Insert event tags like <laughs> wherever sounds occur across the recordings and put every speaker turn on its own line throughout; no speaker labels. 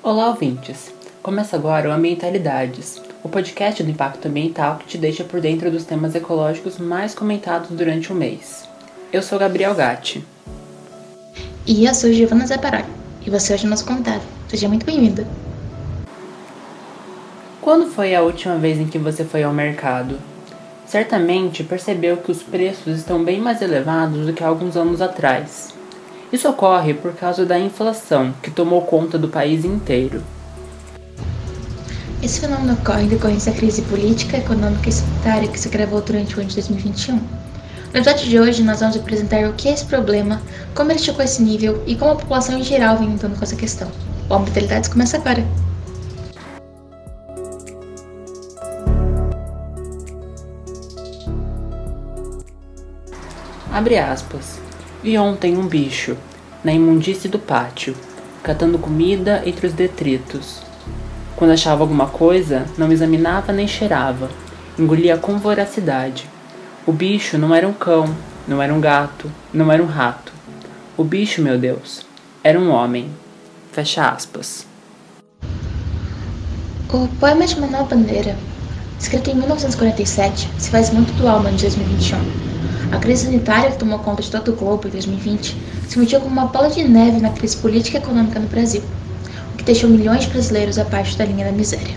Olá, ouvintes! Começa agora o Ambientalidades, o podcast do impacto ambiental que te deixa por dentro dos temas ecológicos mais comentados durante o mês. Eu sou Gabriel Gatti.
E eu sou Giovana Zaparoli, e você hoje é nosso convidado. Seja muito bem-vinda.
Quando foi a última vez em que você foi ao mercado? Certamente percebeu que os preços estão bem mais elevados do que alguns anos atrás. Isso ocorre por causa da inflação que tomou conta do país inteiro.
Esse fenômeno ocorre em decorrência da crise política, econômica e sanitária que se agravou durante o ano de 2021. No episódio de hoje, nós vamos apresentar o que é esse problema, como ele chegou a esse nível e como a população em geral vem lidando com essa questão. O Ambientalidades começa agora!
Abre aspas. Vi ontem um bicho, na imundície do pátio, catando comida entre os detritos. Quando achava alguma coisa, não examinava nem cheirava, engolia com voracidade. O bicho não era um cão, não era um gato, não era um rato. O bicho, meu Deus, era um homem. Fecha aspas.
O poema de Manuel Bandeira, escrito em 1947, se faz muito no ano de 2021. A crise sanitária que tomou conta de todo o globo em 2020 se emitiu como uma bola de neve na crise política e econômica no Brasil, o que deixou milhões de brasileiros abaixo da linha da miséria.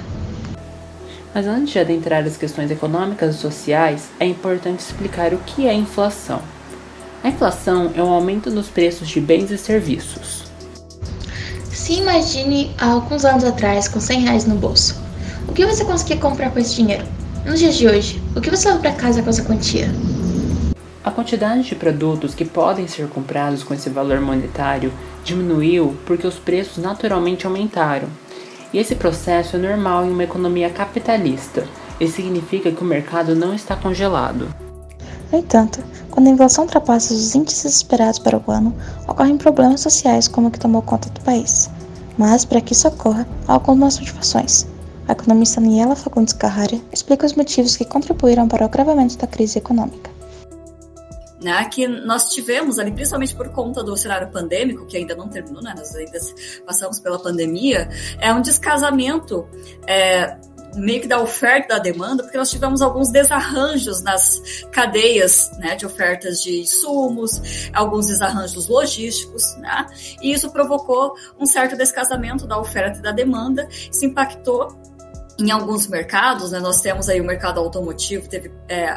Mas antes de adentrar as questões econômicas e sociais, é importante explicar o que é inflação. A inflação é o aumento dos preços de bens e serviços.
Se imagine há alguns anos atrás com 100 reais no bolso. O que você conseguia comprar com esse dinheiro? Nos dias de hoje, o que você leva para casa com essa quantia?
A quantidade de produtos que podem ser comprados com esse valor monetário diminuiu porque os preços naturalmente aumentaram. E esse processo é normal em uma economia capitalista e significa que o mercado não está congelado.
No entanto, quando a inflação ultrapassa os índices esperados para o ano, ocorrem problemas sociais como o que tomou conta do país. Mas, para que isso ocorra, há algumas motivações. A economista Niela Fagundes Carrara explica os motivos que contribuíram para o agravamento da crise econômica
né, que nós tivemos ali, principalmente por conta do cenário pandêmico, que ainda não terminou, né, nós ainda passamos pela pandemia, é um descasamento é, meio que da oferta e da demanda, porque nós tivemos alguns desarranjos nas cadeias né, de ofertas de insumos, alguns desarranjos logísticos, né, e isso provocou um certo descasamento da oferta e da demanda, isso impactou em alguns mercados, né, nós temos aí o mercado automotivo, teve é,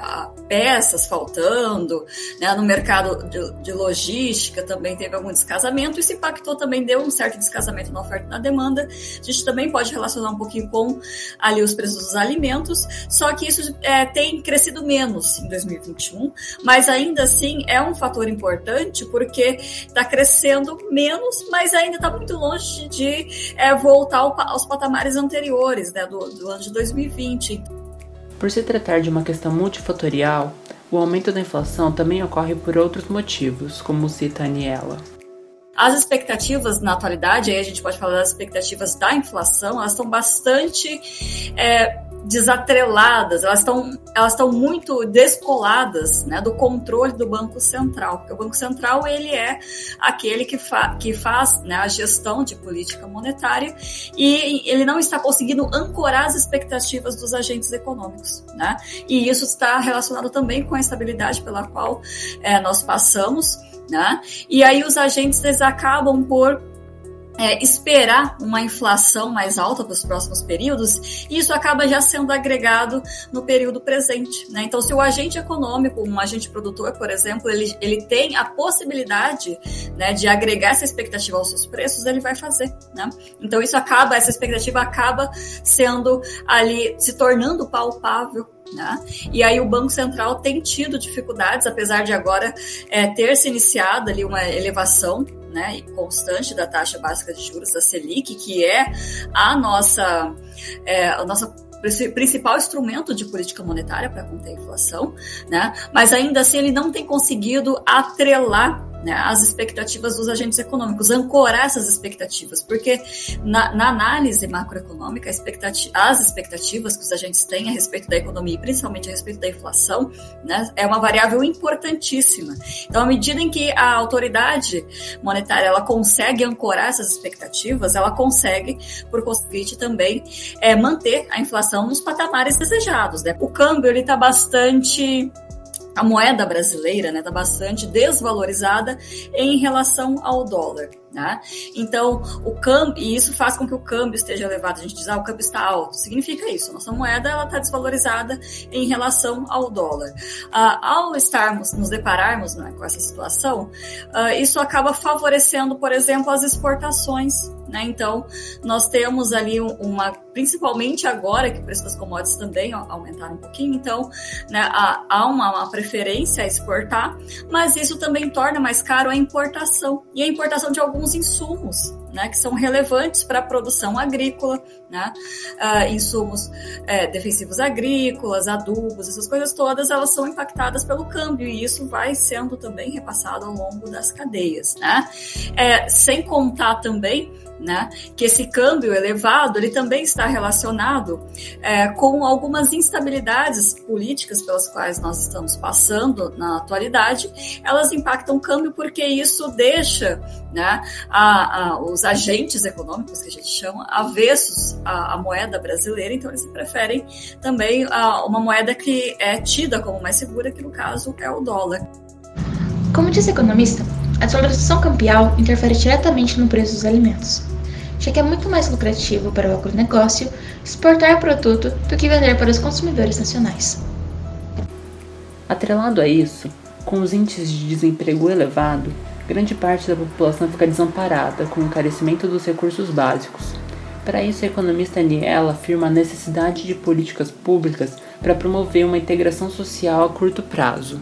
peças faltando, né, no mercado de, de, logística também teve algum descasamento, isso impactou também, deu um certo descasamento na oferta e na demanda. A gente também pode relacionar um pouquinho com ali os preços dos alimentos, só que isso é, tem crescido menos em 2021, mas ainda assim é um fator importante porque está crescendo menos, mas ainda está muito longe de é, voltar aos patamares anteriores né, do, do ano de 2020.
Por se tratar de uma questão multifatorial, o aumento da inflação também ocorre por outros motivos, como cita Aniela.
As expectativas na atualidade, aí a gente pode falar das expectativas da inflação, elas estão bastante é, desatreladas, elas estão elas estão muito descoladas né, do controle do Banco Central, porque o Banco Central ele é aquele que, fa que faz né, a gestão de política monetária e ele não está conseguindo ancorar as expectativas dos agentes econômicos. Né? E isso está relacionado também com a estabilidade pela qual é, nós passamos. Né? E aí os agentes eles acabam por é, esperar uma inflação mais alta para os próximos períodos, e isso acaba já sendo agregado no período presente. Né? Então, se o agente econômico, um agente produtor, por exemplo, ele, ele tem a possibilidade né, de agregar essa expectativa aos seus preços, ele vai fazer. Né? Então, isso acaba, essa expectativa acaba sendo ali, se tornando palpável né? E aí o Banco Central tem tido dificuldades, apesar de agora é, ter se iniciado ali uma elevação né, constante da taxa básica de juros da Selic, que é a nossa, é, a nossa principal instrumento de política monetária para conter a inflação, né? Mas ainda assim ele não tem conseguido atrelar né, as expectativas dos agentes econômicos, ancorar essas expectativas, porque na, na análise macroeconômica, expectativa, as expectativas que os agentes têm a respeito da economia, e principalmente a respeito da inflação, né, é uma variável importantíssima. Então, à medida em que a autoridade monetária ela consegue ancorar essas expectativas, ela consegue, por conseguinte, também é, manter a inflação nos patamares desejados. Né? O câmbio está bastante a moeda brasileira está né, tá bastante desvalorizada em relação ao dólar. Né? Então, o câmbio, e isso faz com que o câmbio esteja elevado. A gente diz, ah, o câmbio está alto. Significa isso, nossa moeda ela está desvalorizada em relação ao dólar. Ah, ao estarmos, nos depararmos né, com essa situação, ah, isso acaba favorecendo, por exemplo, as exportações né? Então, nós temos ali uma, principalmente agora que o preço das commodities também aumentaram um pouquinho, então né, há, uma, uma, preferência a exportar, mas isso também torna mais caro a importação e a importação de alguns insumos. Né, que são relevantes para a produção agrícola, né, uh, insumos é, defensivos agrícolas, adubos, essas coisas todas, elas são impactadas pelo câmbio e isso vai sendo também repassado ao longo das cadeias, né, é, sem contar também né? Que esse câmbio elevado ele também está relacionado é, com algumas instabilidades políticas pelas quais nós estamos passando na atualidade. Elas impactam o câmbio porque isso deixa né, a, a, os agentes econômicos que a gente chama avessos à, à moeda brasileira, então eles preferem também a, uma moeda que é tida como mais segura, que no caso é o dólar.
Como a economista, a desvalorização cambial interfere diretamente no preço dos alimentos, já que é muito mais lucrativo para o agronegócio exportar produto do que vender para os consumidores nacionais.
Atrelado a isso, com os índices de desemprego elevado, grande parte da população fica desamparada com o encarecimento dos recursos básicos. Para isso, a economista Aniela afirma a necessidade de políticas públicas para promover uma integração social a curto prazo.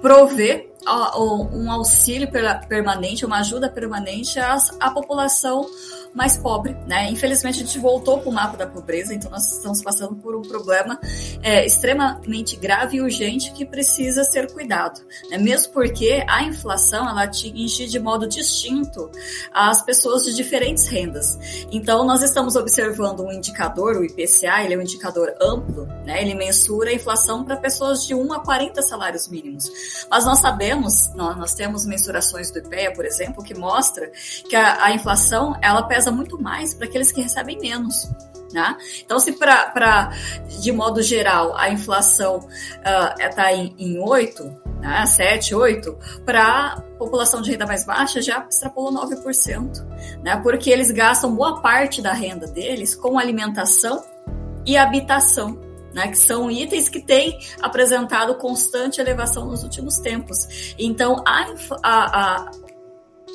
Prover um auxílio permanente, uma ajuda permanente à, à população mais pobre, né? Infelizmente a gente voltou para o mapa da pobreza, então nós estamos passando por um problema é, extremamente grave e urgente que precisa ser cuidado, né? Mesmo porque a inflação ela atinge de modo distinto as pessoas de diferentes rendas. Então nós estamos observando um indicador, o IPCA, ele é um indicador amplo, né? Ele mensura a inflação para pessoas de 1 a 40 salários mínimos. Mas nós sabemos, nós, temos mensurações do IPEA, por exemplo, que mostra que a, a inflação ela pesa pesa muito mais para aqueles que recebem menos. Né? Então, se para, de modo geral, a inflação está uh, em, em 8, né, 7, 8, para população de renda mais baixa já extrapolou 9%, né, porque eles gastam boa parte da renda deles com alimentação e habitação. Né, que são itens que têm apresentado constante elevação nos últimos tempos. Então, a, a, a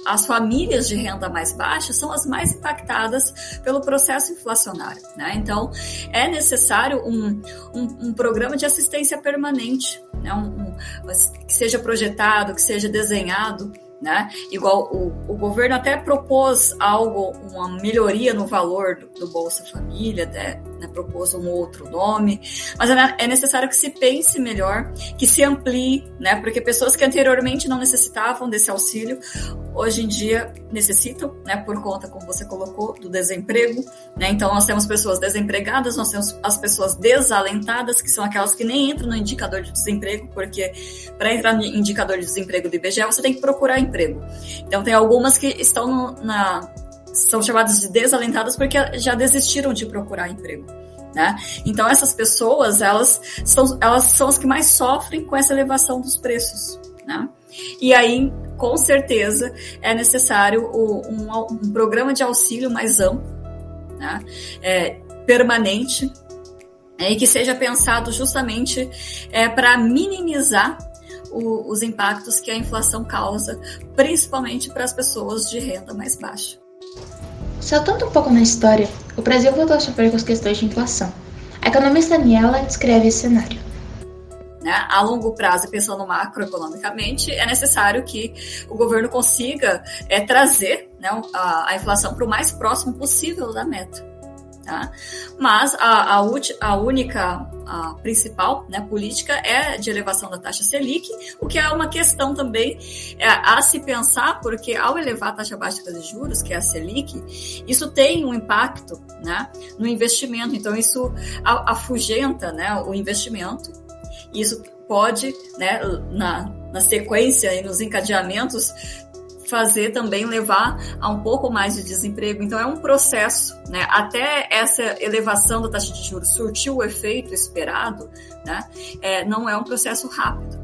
as famílias de renda mais baixa são as mais impactadas pelo processo inflacionário. Né? Então, é necessário um, um, um programa de assistência permanente, né? um, que seja projetado, que seja desenhado né? Igual o, o governo até propôs algo, uma melhoria no valor do, do Bolsa Família, né, propôs um outro nome, mas é, é necessário que se pense melhor, que se amplie, né? Porque pessoas que anteriormente não necessitavam desse auxílio, hoje em dia necessitam, né? Por conta, como você colocou, do desemprego, né? Então nós temos pessoas desempregadas, nós temos as pessoas desalentadas, que são aquelas que nem entram no indicador de desemprego, porque para entrar no indicador de desemprego do IBGE você tem que procurar emprego. Então tem algumas que estão no, na são chamadas de desalentadas porque já desistiram de procurar emprego. Né? Então essas pessoas elas são, elas são as que mais sofrem com essa elevação dos preços. Né? E aí, com certeza, é necessário um, um programa de auxílio mais amplo, né? é, permanente, é, e que seja pensado justamente é, para minimizar o, os impactos que a inflação causa, principalmente para as pessoas de renda mais baixa.
Saltando um pouco na história, o Brasil voltou a sofrer com as questões de inflação. A economista Daniela descreve esse cenário.
Né? A longo prazo, pensando macroeconomicamente, é necessário que o governo consiga é, trazer né, a, a inflação para o mais próximo possível da meta. Tá? Mas a, a, a única, a principal né, política é de elevação da taxa Selic, o que é uma questão também é, a se pensar, porque ao elevar a taxa básica de juros, que é a Selic, isso tem um impacto né, no investimento. Então, isso afugenta né, o investimento. Isso pode, né, na, na sequência e nos encadeamentos, fazer também levar a um pouco mais de desemprego. Então é um processo, né? Até essa elevação da taxa de juros surtir o efeito esperado, né? É, não é um processo rápido.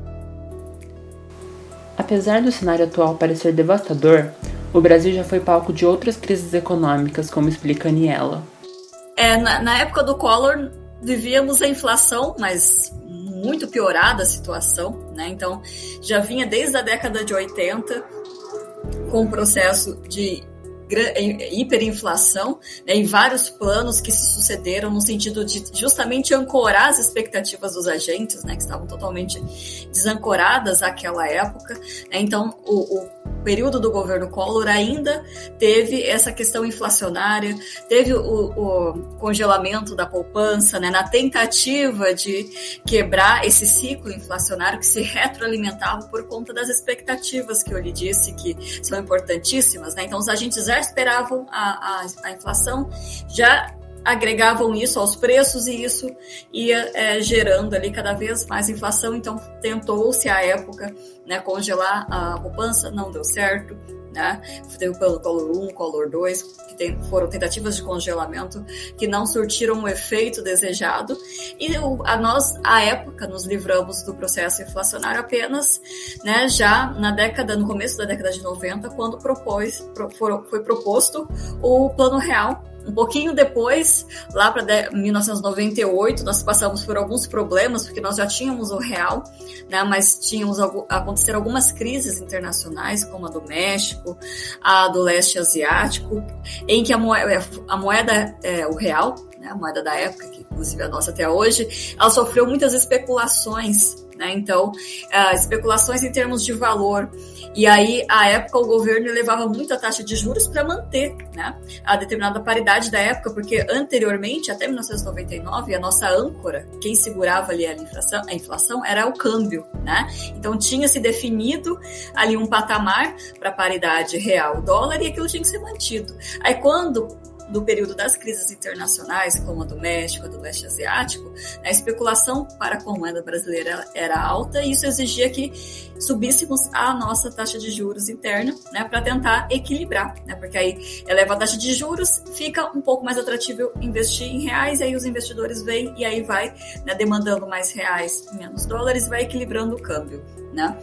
Apesar do cenário atual parecer devastador, o Brasil já foi palco de outras crises econômicas, como explica Aniela.
É, na, na época do Collor, vivíamos a inflação, mas muito piorada a situação, né? Então, já vinha desde a década de 80 com o processo de hiperinflação né, em vários planos que se sucederam no sentido de justamente ancorar as expectativas dos agentes, né, que estavam totalmente desancoradas àquela época. Né, então, o, o período do governo Collor ainda teve essa questão inflacionária, teve o, o congelamento da poupança, né, na tentativa de quebrar esse ciclo inflacionário que se retroalimentava por conta das expectativas que eu lhe disse que são importantíssimas. Né? Então, os agentes já esperavam a, a, a inflação, já agregavam isso aos preços e isso ia é, gerando ali cada vez mais inflação. Então, tentou-se à época né, congelar a poupança, não deu certo. Né? Teve pelo Color 1, Color 2, que tem, foram tentativas de congelamento que não surtiram o efeito desejado. E o, a nós, à época, nos livramos do processo inflacionário apenas né, já na década, no começo da década de 90, quando propôs, pro, foi proposto o Plano Real um pouquinho depois, lá para 1998, nós passamos por alguns problemas, porque nós já tínhamos o real, né, mas tínhamos aconteceram algumas crises internacionais, como a do México, a do leste asiático, em que a moeda, a moeda é, o real, né, a moeda da época, que inclusive é a nossa até hoje, ela sofreu muitas especulações né? Então, uh, especulações em termos de valor. E aí, à época, o governo elevava muito a taxa de juros para manter né, a determinada paridade da época, porque anteriormente, até 1999, a nossa âncora, quem segurava ali a inflação, a inflação era o câmbio. Né? Então, tinha se definido ali um patamar para a paridade real-dólar e aquilo tinha que ser mantido. Aí, quando no período das crises internacionais, como a do México, a do leste asiático, a especulação para com a moeda brasileira era alta e isso exigia que subíssemos a nossa taxa de juros interna, né, para tentar equilibrar, né, porque aí eleva a taxa de juros, fica um pouco mais atrativo investir em reais, e aí os investidores vêm e aí vai né, demandando mais reais, menos dólares, vai equilibrando o câmbio. Né?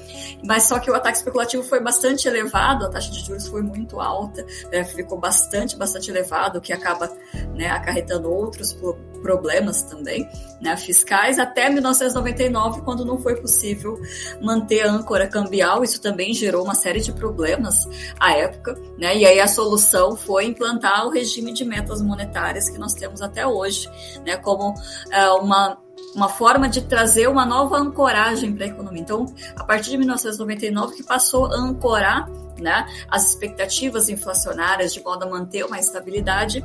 Mas só que o ataque especulativo foi bastante elevado, a taxa de juros foi muito alta, né? ficou bastante, bastante elevado, o que acaba né, acarretando outros problemas também né, fiscais, até 1999, quando não foi possível manter a âncora cambial, isso também gerou uma série de problemas à época, né, e aí a solução foi implantar o regime de metas monetárias que nós temos até hoje, né, como é, uma uma forma de trazer uma nova ancoragem para a economia. Então, a partir de 1999 que passou a ancorar né, as expectativas inflacionárias de modo a manter uma estabilidade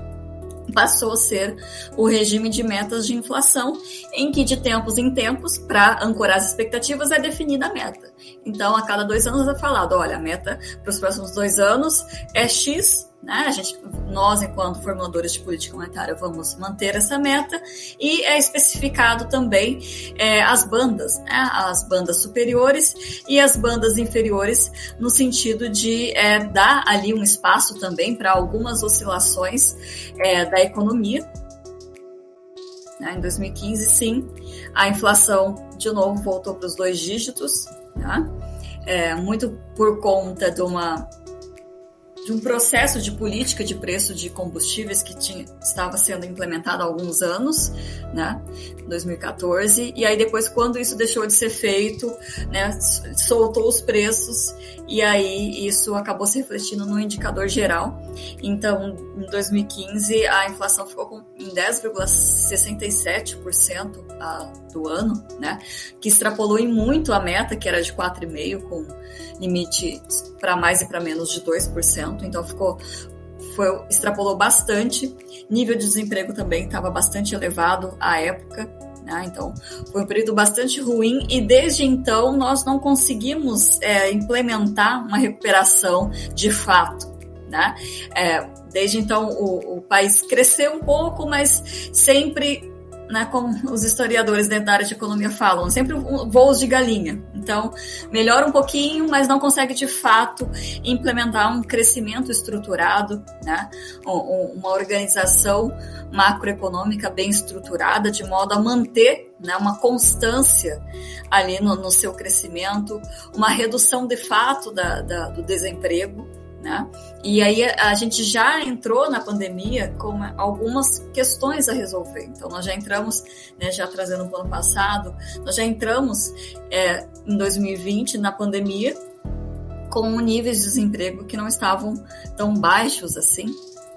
passou a ser o regime de metas de inflação, em que de tempos em tempos, para ancorar as expectativas, é definida a meta. Então, a cada dois anos é falado, olha, a meta para os próximos dois anos é X né? A gente, nós, enquanto formuladores de política monetária, vamos manter essa meta e é especificado também é, as bandas, né? as bandas superiores e as bandas inferiores, no sentido de é, dar ali um espaço também para algumas oscilações é, da economia. Né? Em 2015, sim, a inflação de novo voltou para os dois dígitos, né? muito por conta de uma de um processo de política de preço de combustíveis que tinha, estava sendo implementado há alguns anos, né, 2014, e aí depois quando isso deixou de ser feito, né, soltou os preços e aí isso acabou se refletindo no indicador geral. Então, em 2015 a inflação ficou em 10,67% do ano, né, que extrapolou em muito a meta que era de 4,5 com limite para mais e para menos de 2%, então ficou foi extrapolou bastante. Nível de desemprego também estava bastante elevado à época. Né? Então, foi um período bastante ruim e desde então nós não conseguimos é, implementar uma recuperação de fato. Né? É, desde então o, o país cresceu um pouco, mas sempre né, como os historiadores dentro da área de economia falam, sempre voos de galinha. Então, melhora um pouquinho, mas não consegue de fato implementar um crescimento estruturado, né, uma organização macroeconômica bem estruturada, de modo a manter né, uma constância ali no, no seu crescimento, uma redução de fato da, da, do desemprego. Né? E aí a gente já entrou na pandemia com algumas questões a resolver. Então nós já entramos, né, já trazendo o ano passado, nós já entramos é, em 2020 na pandemia com níveis de desemprego que não estavam tão baixos assim.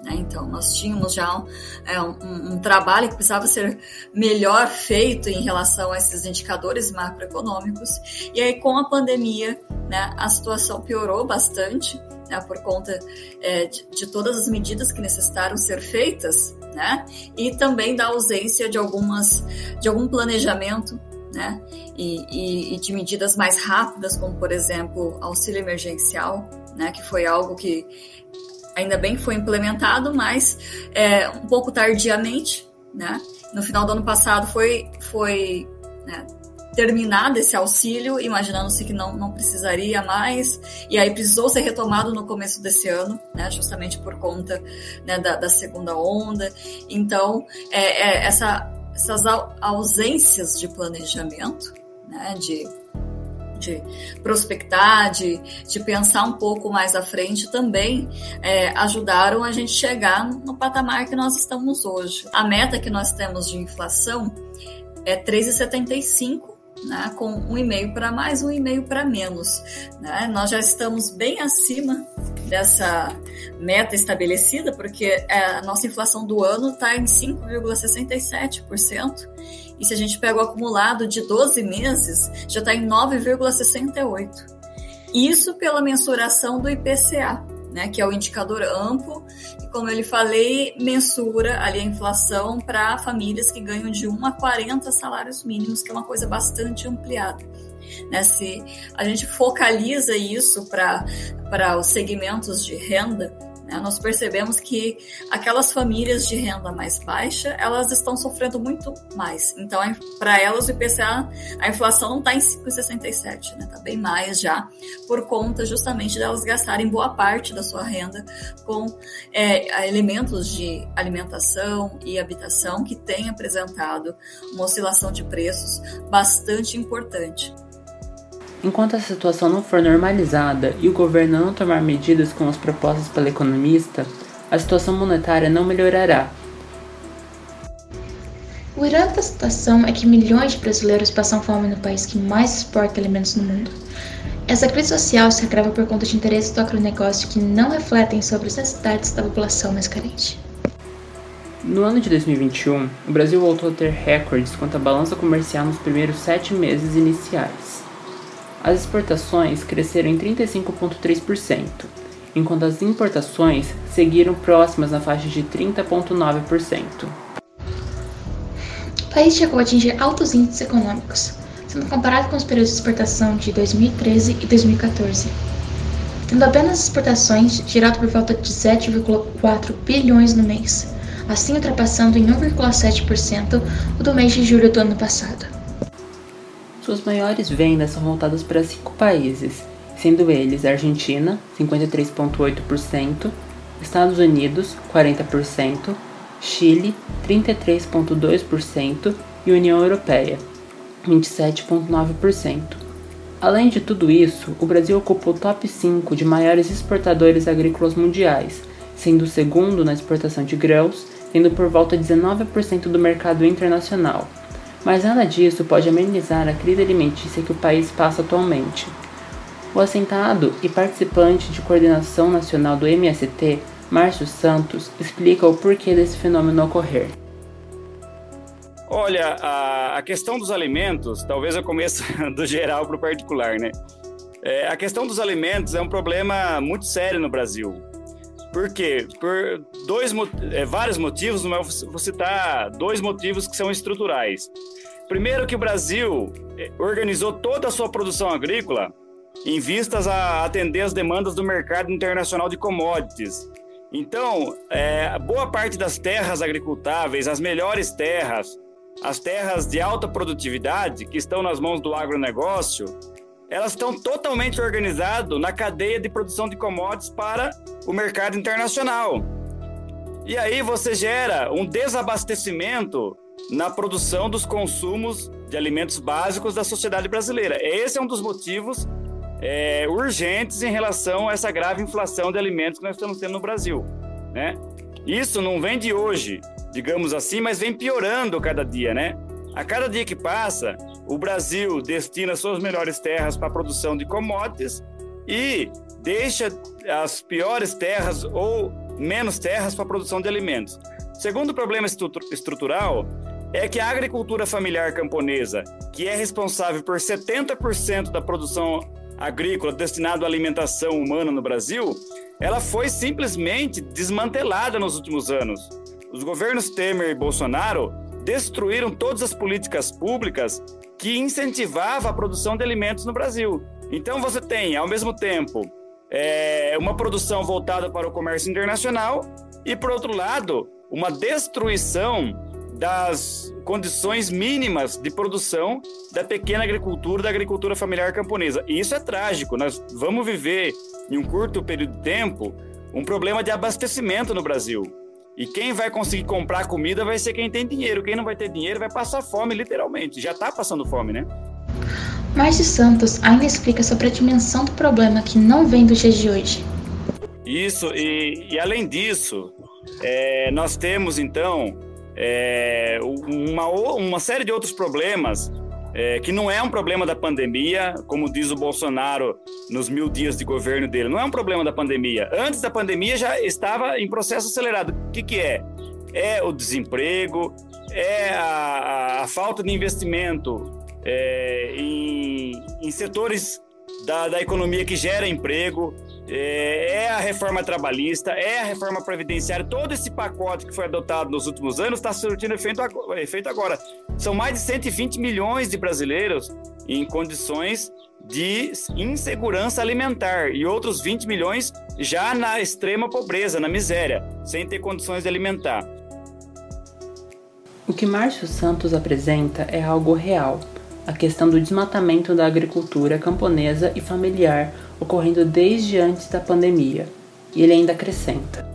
Né? Então, nós tínhamos já é, um, um, trabalho que precisava ser melhor feito em relação a esses indicadores macroeconômicos. E aí, com a pandemia, né, a situação piorou bastante né, por conta é, de, de, todas as medidas que necessitaram ser feitas, né, e também da ausência de algumas, de algum planejamento, né, e, e, e de medidas mais rápidas, como por exemplo auxílio emergencial, né, que foi algo que ainda bem que foi implementado, mas é, um pouco tardiamente, né, no final do ano passado foi, foi né, terminado esse auxílio, imaginando-se que não, não precisaria mais, e aí precisou ser retomado no começo desse ano, né, justamente por conta né, da, da, segunda onda. Então, é, é essa, essas ausências de planejamento, né, de, de prospectar, de, de pensar um pouco mais à frente, também é, ajudaram a gente chegar no patamar que nós estamos hoje. A meta que nós temos de inflação é 3,75 né, com um e-mail para mais, um e-mail para menos. Né? Nós já estamos bem acima dessa meta estabelecida, porque é, a nossa inflação do ano está em 5,67%, e se a gente pega o acumulado de 12 meses, já está em 9,68%. Isso pela mensuração do IPCA né, que é o indicador amplo, e como eu lhe falei, mensura ali a inflação para famílias que ganham de 1 a 40 salários mínimos, que é uma coisa bastante ampliada. Né, se a gente focaliza isso para os segmentos de renda, né? Nós percebemos que aquelas famílias de renda mais baixa, elas estão sofrendo muito mais. Então, para elas, o IPCA, a inflação não está em 5,67, está né? Tá bem mais já, por conta justamente delas gastarem boa parte da sua renda com é, elementos de alimentação e habitação que têm apresentado uma oscilação de preços bastante importante.
Enquanto a situação não for normalizada e o governo não tomar medidas como as propostas pela economista, a situação monetária não melhorará.
O irado da situação é que milhões de brasileiros passam fome no país que mais exporta alimentos no mundo. Essa crise social se agrava por conta de interesses do agronegócio que não refletem sobre as necessidades da população mais carente.
No ano de 2021, o Brasil voltou a ter recordes quanto à balança comercial nos primeiros sete meses iniciais. As exportações cresceram em 35,3%, enquanto as importações seguiram próximas na faixa de 30,9%.
O país chegou a atingir altos índices econômicos, sendo comparado com os períodos de exportação de 2013 e 2014. Tendo apenas exportações girado por volta de 7,4 bilhões no mês, assim ultrapassando em 1,7% o do mês de julho do ano passado.
Suas maiores vendas são voltadas para cinco países, sendo eles Argentina, 53,8%, Estados Unidos, 40%, Chile, 33,2% e União Europeia, 27,9%. Além de tudo isso, o Brasil ocupa o top 5 de maiores exportadores agrícolas mundiais, sendo o segundo na exportação de grãos, tendo por volta de 19% do mercado internacional mas nada disso pode amenizar a crise alimentícia que o país passa atualmente. O assentado e participante de coordenação nacional do MST, Márcio Santos, explica o porquê desse fenômeno ocorrer.
Olha, a, questão dos alimentos, talvez eu comece <laughs> do geral para o particular, né? É, a questão dos alimentos é um problema muito sério no Brasil. Por quê? Por dois, é, vários motivos, mas vou citar dois motivos que são estruturais. Primeiro que o Brasil é, organizou toda a sua produção agrícola em vistas a atender as demandas do mercado internacional de commodities. Então, é, boa parte das terras agricultáveis, as melhores terras, as terras de alta produtividade que estão nas mãos do agronegócio, elas estão totalmente organizadas na cadeia de produção de commodities para o mercado internacional. E aí você gera um desabastecimento na produção dos consumos de alimentos básicos da sociedade brasileira. Esse é um dos motivos é, urgentes em relação a essa grave inflação de alimentos que nós estamos tendo no Brasil. Né? Isso não vem de hoje, digamos assim, mas vem piorando cada dia, né? A cada dia que passa, o Brasil destina suas melhores terras para a produção de commodities e deixa as piores terras ou menos terras para a produção de alimentos. Segundo problema estrutural é que a agricultura familiar camponesa, que é responsável por 70% da produção agrícola destinada à alimentação humana no Brasil, ela foi simplesmente desmantelada nos últimos anos. Os governos Temer e Bolsonaro destruíram todas as políticas públicas que incentivavam a produção de alimentos no Brasil. Então você tem, ao mesmo tempo, é, uma produção voltada para o comércio internacional e, por outro lado, uma destruição das condições mínimas de produção da pequena agricultura, da agricultura familiar camponesa. E isso é trágico. Nós vamos viver, em um curto período de tempo, um problema de abastecimento no Brasil. E quem vai conseguir comprar comida vai ser quem tem dinheiro. Quem não vai ter dinheiro vai passar fome, literalmente. Já está passando fome, né?
Márcio Santos ainda explica sobre a dimensão do problema que não vem dos dias de hoje.
Isso, e, e além disso, é, nós temos então é, uma, uma série de outros problemas é, que não é um problema da pandemia, como diz o Bolsonaro nos mil dias de governo dele, não é um problema da pandemia. Antes da pandemia já estava em processo acelerado. O que, que é? É o desemprego, é a, a falta de investimento é, em, em setores da, da economia que gera emprego, é, é, a reforma trabalhista, é a reforma previdenciária, todo esse pacote que foi adotado nos últimos anos está surtindo efeito, efeito agora. São mais de 120 milhões de brasileiros em condições de insegurança alimentar e outros 20 milhões já na extrema pobreza, na miséria, sem ter condições de alimentar.
O que Márcio Santos apresenta é algo real a questão do desmatamento da agricultura camponesa e familiar ocorrendo desde antes da pandemia. E ele ainda acrescenta.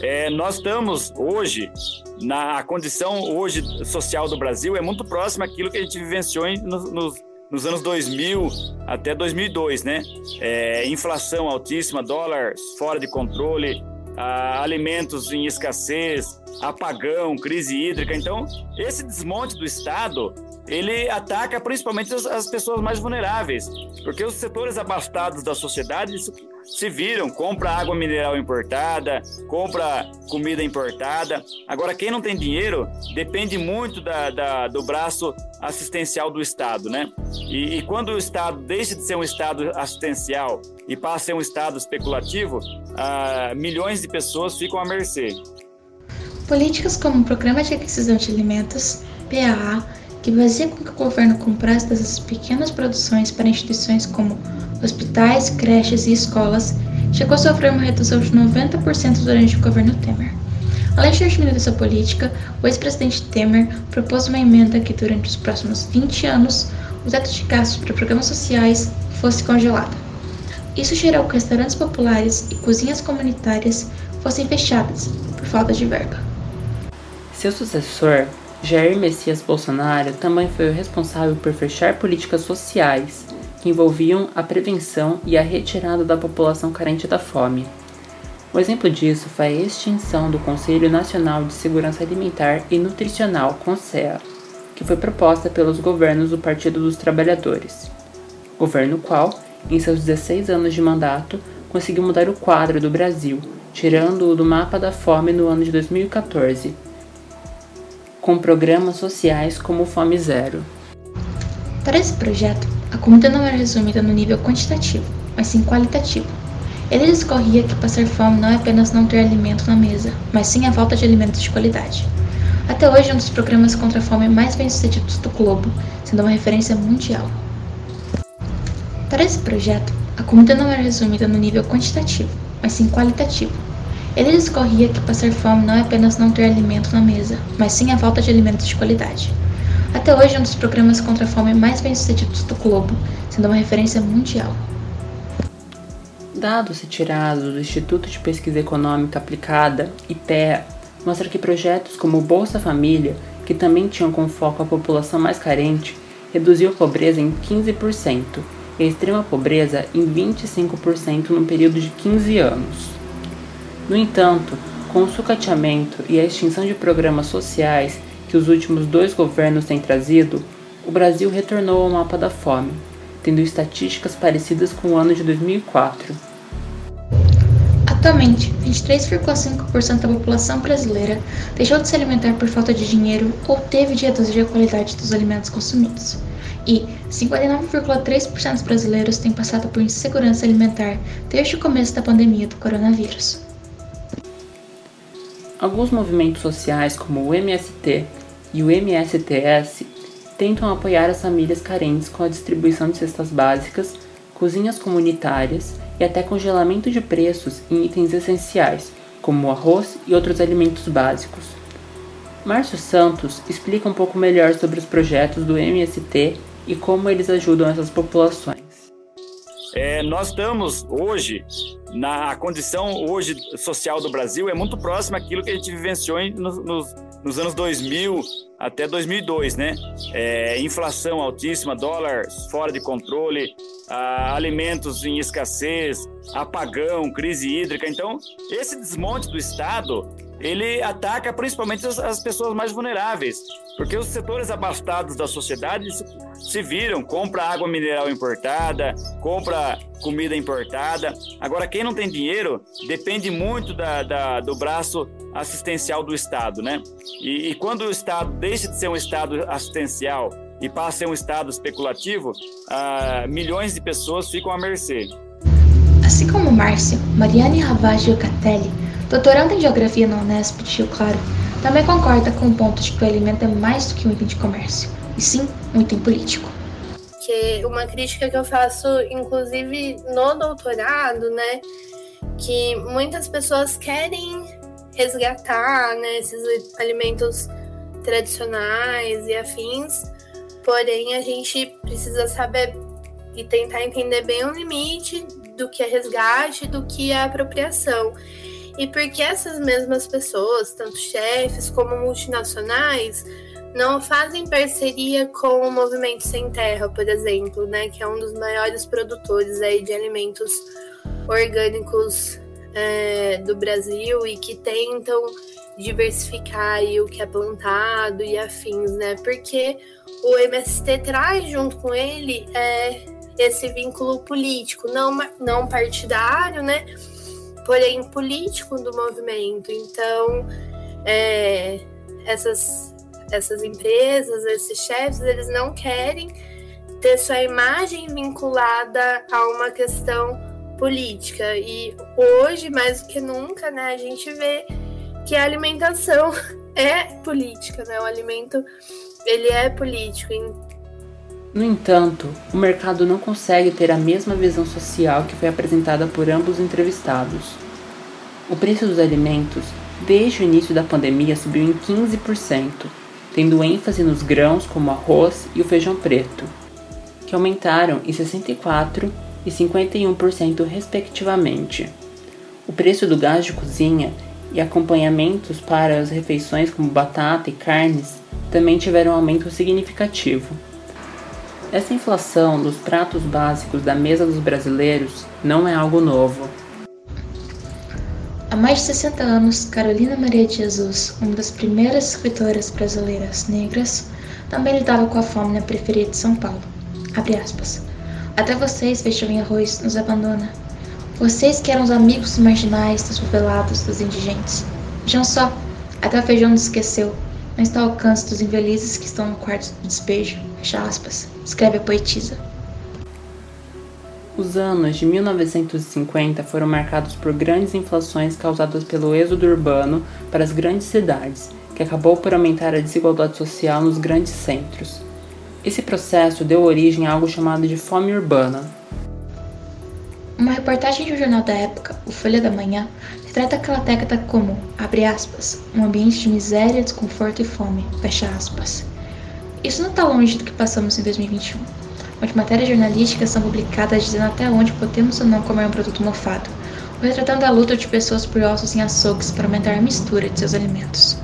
É, nós estamos hoje na condição hoje social do Brasil é muito próxima àquilo que a gente vivenciou nos, nos, nos anos 2000 até 2002, né? É, inflação altíssima, dólar fora de controle, alimentos em escassez, apagão, crise hídrica. Então, esse desmonte do Estado ele ataca principalmente as, as, pessoas mais vulneráveis, porque os setores abastados da sociedade se viram, compra água mineral importada, compra comida importada. Agora, quem não tem dinheiro depende muito da, da, do braço assistencial do Estado, né? E, e, quando o Estado deixa de ser um Estado assistencial e passa a ser um Estado especulativo, ah, milhões de pessoas ficam à mercê.
Políticas como o Programa de Aquisição de Alimentos, PAA, que fazia com que o governo comprasse dessas pequenas produções para instituições como hospitais, creches e escolas, chegou a sofrer uma redução de 90% durante o governo Temer. Além de ter diminuído essa política, o ex-presidente Temer propôs uma emenda que, durante os próximos 20 anos, o teto de gastos para programas sociais fosse congelado. Isso gerou que restaurantes populares e cozinhas comunitárias fossem fechadas por falta de verba.
Seu sucessor, Jair Messias Bolsonaro também foi o responsável por fechar políticas sociais que envolviam a prevenção e a retirada da população carente da fome. Um exemplo disso foi a extinção do Conselho Nacional de Segurança Alimentar e Nutricional, CONSEA, que foi proposta pelos governos do Partido dos Trabalhadores. Governo qual, em seus 16 anos de mandato, conseguiu mudar o quadro do Brasil, tirando-o do mapa da fome no ano de 2014 com programas sociais como Fome Zero.
Para esse projeto, a comida não era resumida no nível quantitativo, mas sim qualitativo. Ele discorria que passar fome não é apenas não ter alimento na mesa, mas sim a falta de alimentos de qualidade. Até hoje, um dos programas contra a fome mais bem-sucedidos do globo, sendo uma referência mundial. Para esse projeto, a comida não era resumida no nível quantitativo, mas sim qualitativo. Ele discorria que passar fome não é apenas não ter alimento na mesa, mas sim a falta de alimentos de qualidade. Até hoje é um dos programas contra a fome mais bem-sucedidos do globo, sendo uma referência mundial.
Dados retirados do Instituto de Pesquisa Econômica Aplicada, IPEA, mostram que projetos como o Bolsa Família, que também tinham como foco a população mais carente, reduziu a pobreza em 15% e a extrema pobreza em 25% no período de 15 anos. No entanto, com o sucateamento e a extinção de programas sociais que os últimos dois governos têm trazido, o Brasil retornou ao mapa da fome, tendo estatísticas parecidas com o ano de 2004.
Atualmente, 23,5% da população brasileira deixou de se alimentar por falta de dinheiro ou teve de reduzir a qualidade dos alimentos consumidos e 59,3% dos brasileiros têm passado por insegurança alimentar desde o começo da pandemia do coronavírus.
Alguns movimentos sociais, como o MST e o MSTS, tentam apoiar as famílias carentes com a distribuição de cestas básicas, cozinhas comunitárias e até congelamento de preços em itens essenciais, como arroz e outros alimentos básicos. Márcio Santos explica um pouco melhor sobre os projetos do MST e como eles ajudam essas populações.
É, nós estamos hoje na condição hoje social do Brasil é muito próxima àquilo que a gente vivenciou nos, nos, nos anos 2000 até 2002, né? É, inflação altíssima, dólar fora de controle, alimentos em escassez, apagão, crise hídrica. Então, esse desmonte do Estado ele ataca principalmente as, as, pessoas mais vulneráveis, porque os setores abastados da sociedade se, se viram, compra água mineral importada, compra comida importada. Agora, quem não tem dinheiro depende muito da, da do braço assistencial do Estado, né? E, e, quando o Estado deixa de ser um Estado assistencial e passa a ser um Estado especulativo, ah, milhões de pessoas ficam à mercê.
Assim como Márcio, Mariane Ravaggio Catelli Doutorando em Geografia na Unesp de Rio Claro, também concorda com o ponto de que o alimento é mais do que um item de comércio, e sim um item político.
Que uma crítica que eu faço, inclusive no doutorado, né, que muitas pessoas querem resgatar né, esses alimentos tradicionais e afins, porém a gente precisa saber e tentar entender bem o limite do que é resgate, do que é apropriação. E porque essas mesmas pessoas, tanto chefes como multinacionais, não fazem parceria com o Movimento Sem Terra, por exemplo, né, que é um dos maiores produtores aí de alimentos orgânicos é, do Brasil e que tentam diversificar o que é plantado e afins, né? Porque o MST traz junto com ele é, esse vínculo político, não, não partidário, né? porém político do movimento. Então, é, essas, essas empresas, esses chefes, eles não querem ter sua imagem vinculada a uma questão política. E hoje, mais do que nunca, né, a gente vê que a alimentação <laughs> é política, né? O alimento ele é político.
No entanto, o mercado não consegue ter a mesma visão social que foi apresentada por ambos entrevistados. O preço dos alimentos, desde o início da pandemia, subiu em 15%, tendo ênfase nos grãos como arroz e o feijão preto, que aumentaram em 64% e 51%, respectivamente. O preço do gás de cozinha e acompanhamentos para as refeições, como batata e carnes, também tiveram um aumento significativo. Essa inflação dos pratos básicos da mesa dos brasileiros não é algo novo.
Há mais de 60 anos, Carolina Maria de Jesus, uma das primeiras escritoras brasileiras negras, também lidava com a fome na periferia de São Paulo. Até vocês, feijão e arroz, nos abandona. Vocês que eram os amigos marginais, dos favelados, dos indigentes. Vejam só, até o feijão nos esqueceu. Não está ao alcance dos infelizes que estão no quarto do despejo. Fecha aspas. Escreve a poetisa.
Os anos de 1950 foram marcados por grandes inflações causadas pelo êxodo urbano para as grandes cidades, que acabou por aumentar a desigualdade social nos grandes centros. Esse processo deu origem a algo chamado de fome urbana.
Uma reportagem de um jornal da época, o Folha da Manhã, retrata aquela década como, abre aspas, um ambiente de miséria, desconforto e fome, fecha aspas. Isso não está longe do que passamos em 2021 onde matérias jornalísticas são publicadas dizendo até onde podemos ou não comer um produto mofado, ou retratando a luta de pessoas por ossos em açougues para aumentar a mistura de seus alimentos.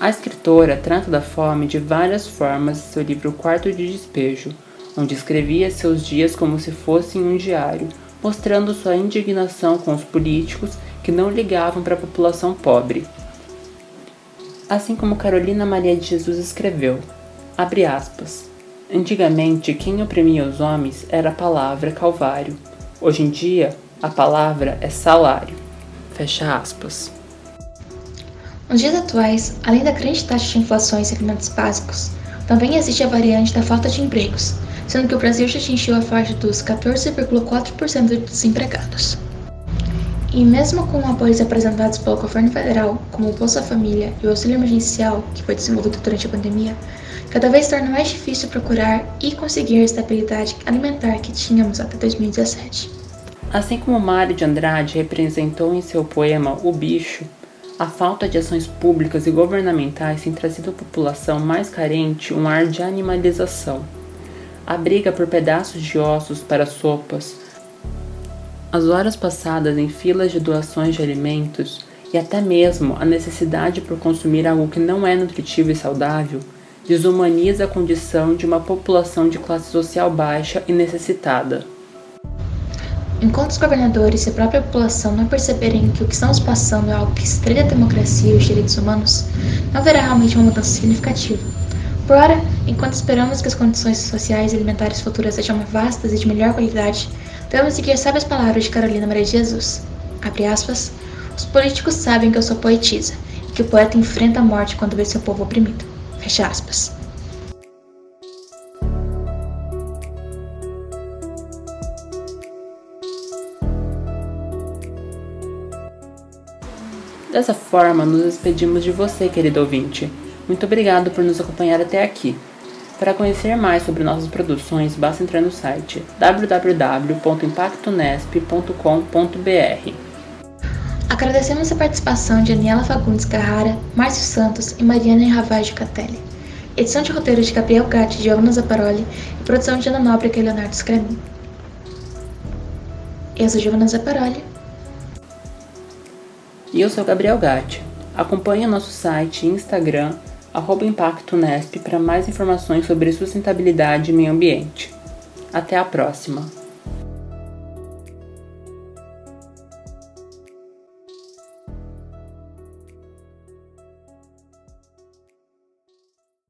A escritora trata da fome de várias formas em seu livro Quarto de Despejo, onde escrevia seus dias como se fossem um diário, mostrando sua indignação com os políticos que não ligavam para a população pobre. Assim como Carolina Maria de Jesus escreveu, abre aspas, Antigamente, quem oprimia os homens era a palavra Calvário. Hoje em dia, a palavra é salário. Fecha aspas.
Nos dias atuais, além da grande taxa de inflação em alimentos básicos, também existe a variante da falta de empregos, sendo que o Brasil já atingiu a faixa dos 14,4% dos desempregados. E mesmo com apoios apresentados pelo governo federal, como o Bolsa Família e o auxílio emergencial, que foi desenvolvido durante a pandemia, cada vez torna mais difícil procurar e conseguir a estabilidade alimentar que tínhamos até 2017.
Assim como Mário de Andrade representou em seu poema O Bicho, a falta de ações públicas e governamentais tem trazido à população mais carente um ar de animalização. A briga por pedaços de ossos para sopas, as horas passadas em filas de doações de alimentos e até mesmo a necessidade por consumir algo que não é nutritivo e saudável desumaniza a condição de uma população de classe social baixa e necessitada.
Enquanto os governadores e a própria população não perceberem que o que estamos passando é algo que estreita a democracia e os direitos humanos, não haverá realmente uma mudança significativa. Por ora, enquanto esperamos que as condições sociais e alimentares futuras sejam mais vastas e de melhor qualidade, devemos seguir sábias palavras de Carolina Maria de Jesus. Abre aspas, os políticos sabem que eu sou poetisa e que o poeta enfrenta a morte quando vê seu povo oprimido. Fecha aspas.
Dessa forma, nos despedimos de você, querido ouvinte. Muito obrigado por nos acompanhar até aqui. Para conhecer mais sobre nossas produções, basta entrar no site www.impactonesp.com.br.
Agradecemos a participação de Aniela Fagundes Carrara, Márcio Santos e Mariana Ravage Catelli. Edição de roteiro de Gabriel Gatti e Giovanna e produção de Ana Nóbrega e Leonardo Scremin. Eu sou Giovanna Zaparoli.
E eu sou Gabriel Gatti. Acompanhe nosso site e Instagram, arroba para mais informações sobre sustentabilidade e meio ambiente. Até a próxima!